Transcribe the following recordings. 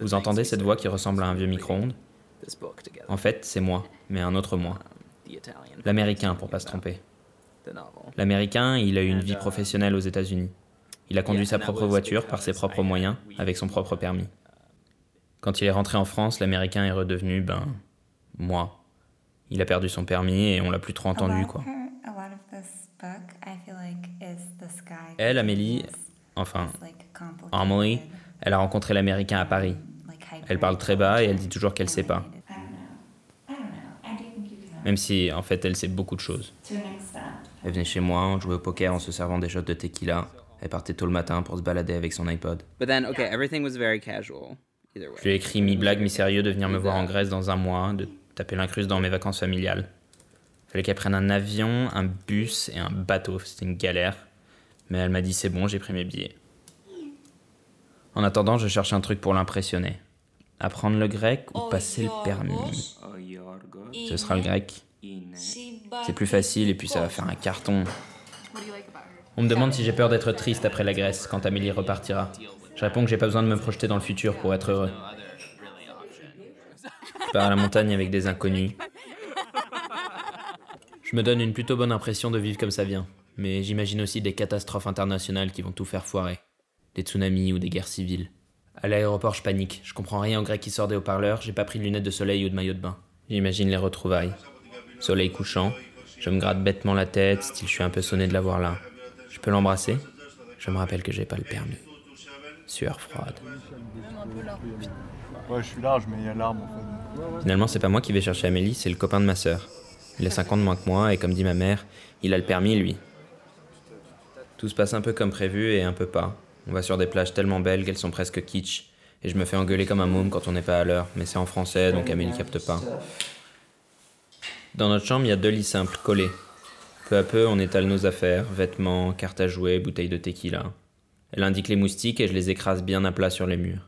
Vous entendez cette voix qui ressemble à un vieux micro-ondes En fait, c'est moi, mais un autre moi. Um, L'américain, pour pas se tromper. L'américain, il a eu une vie professionnelle aux États-Unis. Il a conduit sa propre voiture par ses propres moyens, avec son propre permis. Quand il est rentré en France, l'américain est redevenu, ben, moi. Il a perdu son permis et on l'a plus trop entendu, quoi. Elle, Amélie, enfin, Amelie, elle a rencontré l'américain à Paris. Elle parle très bas et elle dit toujours qu'elle sait pas. Même si, en fait, elle sait beaucoup de choses. Elle venait chez moi, on jouait au poker en se servant des shots de tequila. Elle partait tôt le matin pour se balader avec son iPod. But then, okay, everything was very casual. Either way. Je lui ai écrit mi-blague, mi-sérieux de venir me voir en Grèce dans un mois, de taper l'incruste dans mes vacances familiales. Fallait qu'elle prenne un avion, un bus et un bateau. C'était une galère. Mais elle m'a dit c'est bon, j'ai pris mes billets. En attendant, je cherche un truc pour l'impressionner. Apprendre le grec ou passer le permis Ce sera le grec. C'est plus facile et puis ça va faire un carton. On me demande si j'ai peur d'être triste après la Grèce quand Amélie repartira. Je réponds que j'ai pas besoin de me projeter dans le futur pour être heureux. Je pars à la montagne avec des inconnus. Je me donne une plutôt bonne impression de vivre comme ça vient. Mais j'imagine aussi des catastrophes internationales qui vont tout faire foirer. Des tsunamis ou des guerres civiles. À l'aéroport, je panique. Je comprends rien au grec qui sort des haut-parleurs. J'ai pas pris de lunettes de soleil ou de maillot de bain. J'imagine les retrouvailles. Soleil couchant. Je me gratte bêtement la tête, style je suis un peu sonné de l'avoir là. Je peux l'embrasser? Je me rappelle que j'ai pas le permis. Sueur froide. Ouais, je suis large, mais il y a l'arme en fait. Finalement, c'est pas moi qui vais chercher Amélie, c'est le copain de ma sœur. Il a 50 de moins que moi, et comme dit ma mère, il a le permis, lui. Tout se passe un peu comme prévu et un peu pas. On va sur des plages tellement belles qu'elles sont presque kitsch. Et je me fais engueuler comme un môme quand on n'est pas à l'heure, mais c'est en français, donc Amélie capte pas. Dans notre chambre, il y a deux lits simples, collés. Peu à peu, on étale nos affaires, vêtements, cartes à jouer, bouteilles de tequila. Elle indique les moustiques et je les écrase bien à plat sur les murs.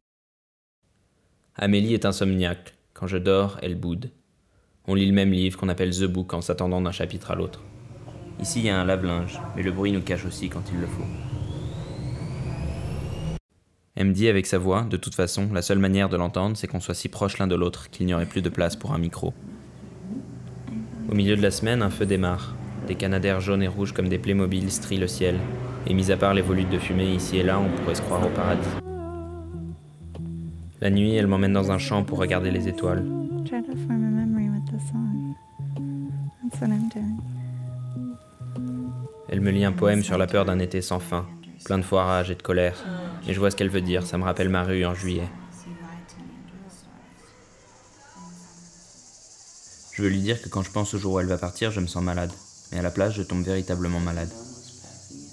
Amélie est insomniaque. Quand je dors, elle boude. On lit le même livre qu'on appelle The Book en s'attendant d'un chapitre à l'autre. Ici, il y a un lave-linge, mais le bruit nous cache aussi quand il le faut. Elle me dit avec sa voix, de toute façon, la seule manière de l'entendre, c'est qu'on soit si proche l'un de l'autre qu'il n'y aurait plus de place pour un micro. Au milieu de la semaine, un feu démarre. Des canadaires jaunes et rouges comme des Playmobil strient le ciel. Et mis à part les volutes de fumée ici et là, on pourrait se croire au paradis. La nuit, elle m'emmène dans un champ pour regarder les étoiles. The song. That's what I'm doing. Elle me lit un poème sur la peur d'un été sans fin, plein de foirage et de colère. Et je vois ce qu'elle veut dire, ça me rappelle ma rue en juillet. Je veux lui dire que quand je pense au jour où elle va partir, je me sens malade. Mais à la place, je tombe véritablement malade.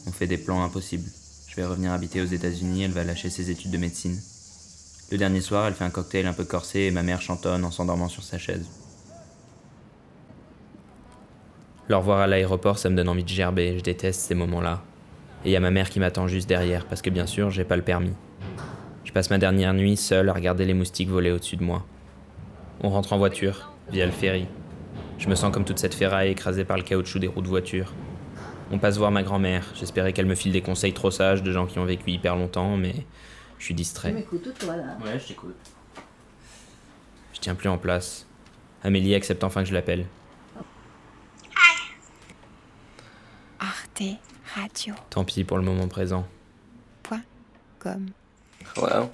On fait des plans impossibles. Je vais revenir habiter aux États-Unis, elle va lâcher ses études de médecine. Le dernier soir, elle fait un cocktail un peu corsé et ma mère chantonne en s'endormant sur sa chaise. Le revoir à l'aéroport, ça me donne envie de gerber, je déteste ces moments-là. Et il y a ma mère qui m'attend juste derrière, parce que bien sûr, j'ai pas le permis. Je passe ma dernière nuit seule à regarder les moustiques voler au-dessus de moi. On rentre en voiture, via le ferry. Je me sens comme toute cette ferraille écrasée par le caoutchouc des roues de voiture. On passe voir ma grand-mère. J'espérais qu'elle me file des conseils trop sages de gens qui ont vécu hyper longtemps, mais je suis distrait. m'écoutes toi là Ouais, je t'écoute. Je tiens plus en place. Amélie accepte enfin que je l'appelle. Radio. Tant pis pour le moment présent. Comme. Hello.